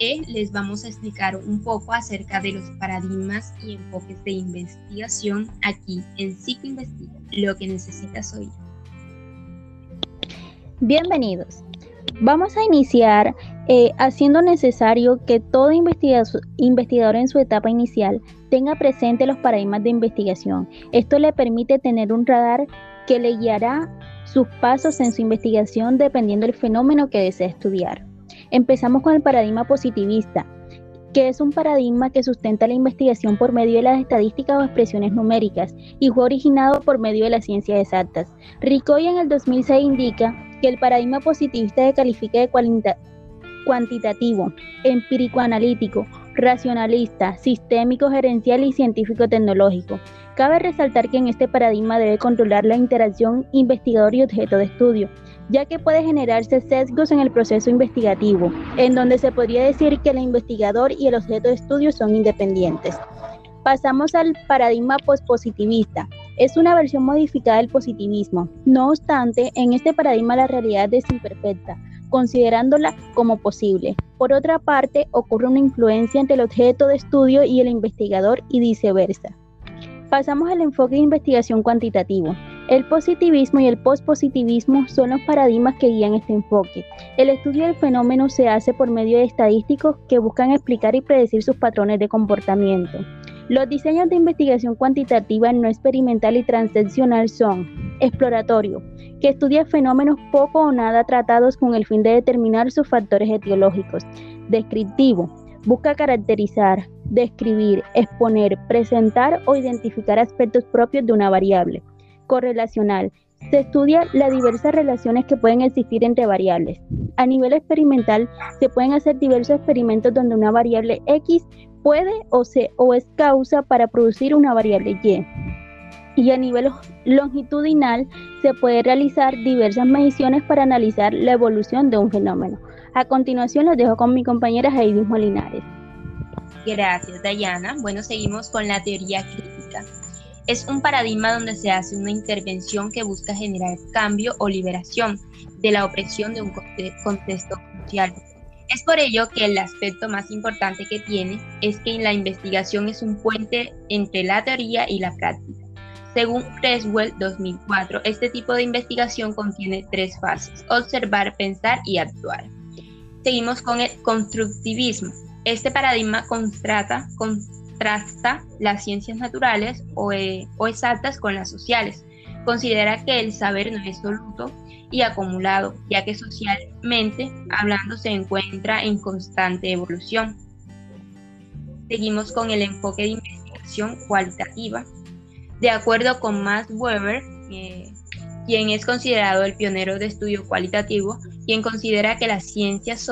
E les vamos a explicar un poco acerca de los paradigmas y enfoques de investigación aquí en Psicoinvestiga, lo que necesitas oír. Bienvenidos. Vamos a iniciar eh, haciendo necesario que todo investigador en su etapa inicial tenga presente los paradigmas de investigación. Esto le permite tener un radar que le guiará sus pasos en su investigación dependiendo del fenómeno que desee estudiar. Empezamos con el paradigma positivista, que es un paradigma que sustenta la investigación por medio de las estadísticas o expresiones numéricas y fue originado por medio de las ciencias exactas. Ricoy en el 2006 indica que el paradigma positivista se califica de cuantitativo, empírico analítico, racionalista, sistémico gerencial y científico tecnológico. Cabe resaltar que en este paradigma debe controlar la interacción investigador y objeto de estudio, ya que puede generarse sesgos en el proceso investigativo, en donde se podría decir que el investigador y el objeto de estudio son independientes. Pasamos al paradigma pospositivista. Es una versión modificada del positivismo. No obstante, en este paradigma la realidad es imperfecta, considerándola como posible. Por otra parte, ocurre una influencia entre el objeto de estudio y el investigador y viceversa. Pasamos al enfoque de investigación cuantitativo. El positivismo y el pospositivismo son los paradigmas que guían este enfoque. El estudio del fenómeno se hace por medio de estadísticos que buscan explicar y predecir sus patrones de comportamiento. Los diseños de investigación cuantitativa no experimental y transaccional son exploratorio, que estudia fenómenos poco o nada tratados con el fin de determinar sus factores etiológicos. Descriptivo, busca caracterizar, describir, exponer, presentar o identificar aspectos propios de una variable correlacional. Se estudia las diversas relaciones que pueden existir entre variables. A nivel experimental, se pueden hacer diversos experimentos donde una variable X puede o, se, o es causa para producir una variable Y. Y a nivel longitudinal, se puede realizar diversas mediciones para analizar la evolución de un fenómeno. A continuación, los dejo con mi compañera Heidi Molinares. Gracias, Dayana. Bueno, seguimos con la teoría crítica. Es un paradigma donde se hace una intervención que busca generar cambio o liberación de la opresión de un contexto social. Es por ello que el aspecto más importante que tiene es que la investigación es un puente entre la teoría y la práctica. Según Creswell 2004, este tipo de investigación contiene tres fases, observar, pensar y actuar. Seguimos con el constructivismo. Este paradigma contrata, con contrasta las ciencias naturales eh, o, exactas con las sociales. Considera que el saber no es absoluto y acumulado, ya que socialmente hablando se encuentra en constante evolución. Seguimos con el enfoque de investigación cualitativa. De acuerdo con Max Weber, eh, quien es considerado el pionero de estudio cualitativo, quien considera que las ciencias,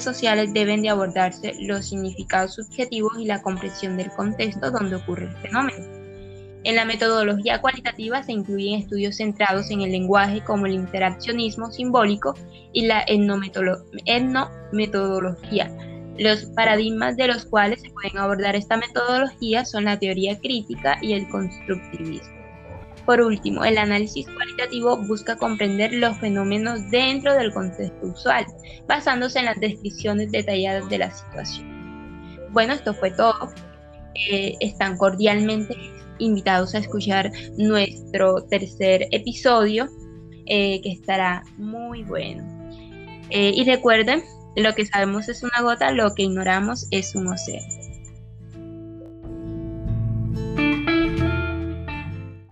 sociales deben de abordarse los significados subjetivos y la comprensión del contexto donde ocurre el fenómeno. En la metodología cualitativa se incluyen estudios centrados en el lenguaje como el interaccionismo simbólico y la etnometodología. Los paradigmas de los cuales se pueden abordar esta metodología son la teoría crítica y el constructivismo. Por último, el análisis cualitativo busca comprender los fenómenos dentro del contexto usual, basándose en las descripciones detalladas de la situación. Bueno, esto fue todo. Eh, están cordialmente invitados a escuchar nuestro tercer episodio, eh, que estará muy bueno. Eh, y recuerden, lo que sabemos es una gota, lo que ignoramos es un océano.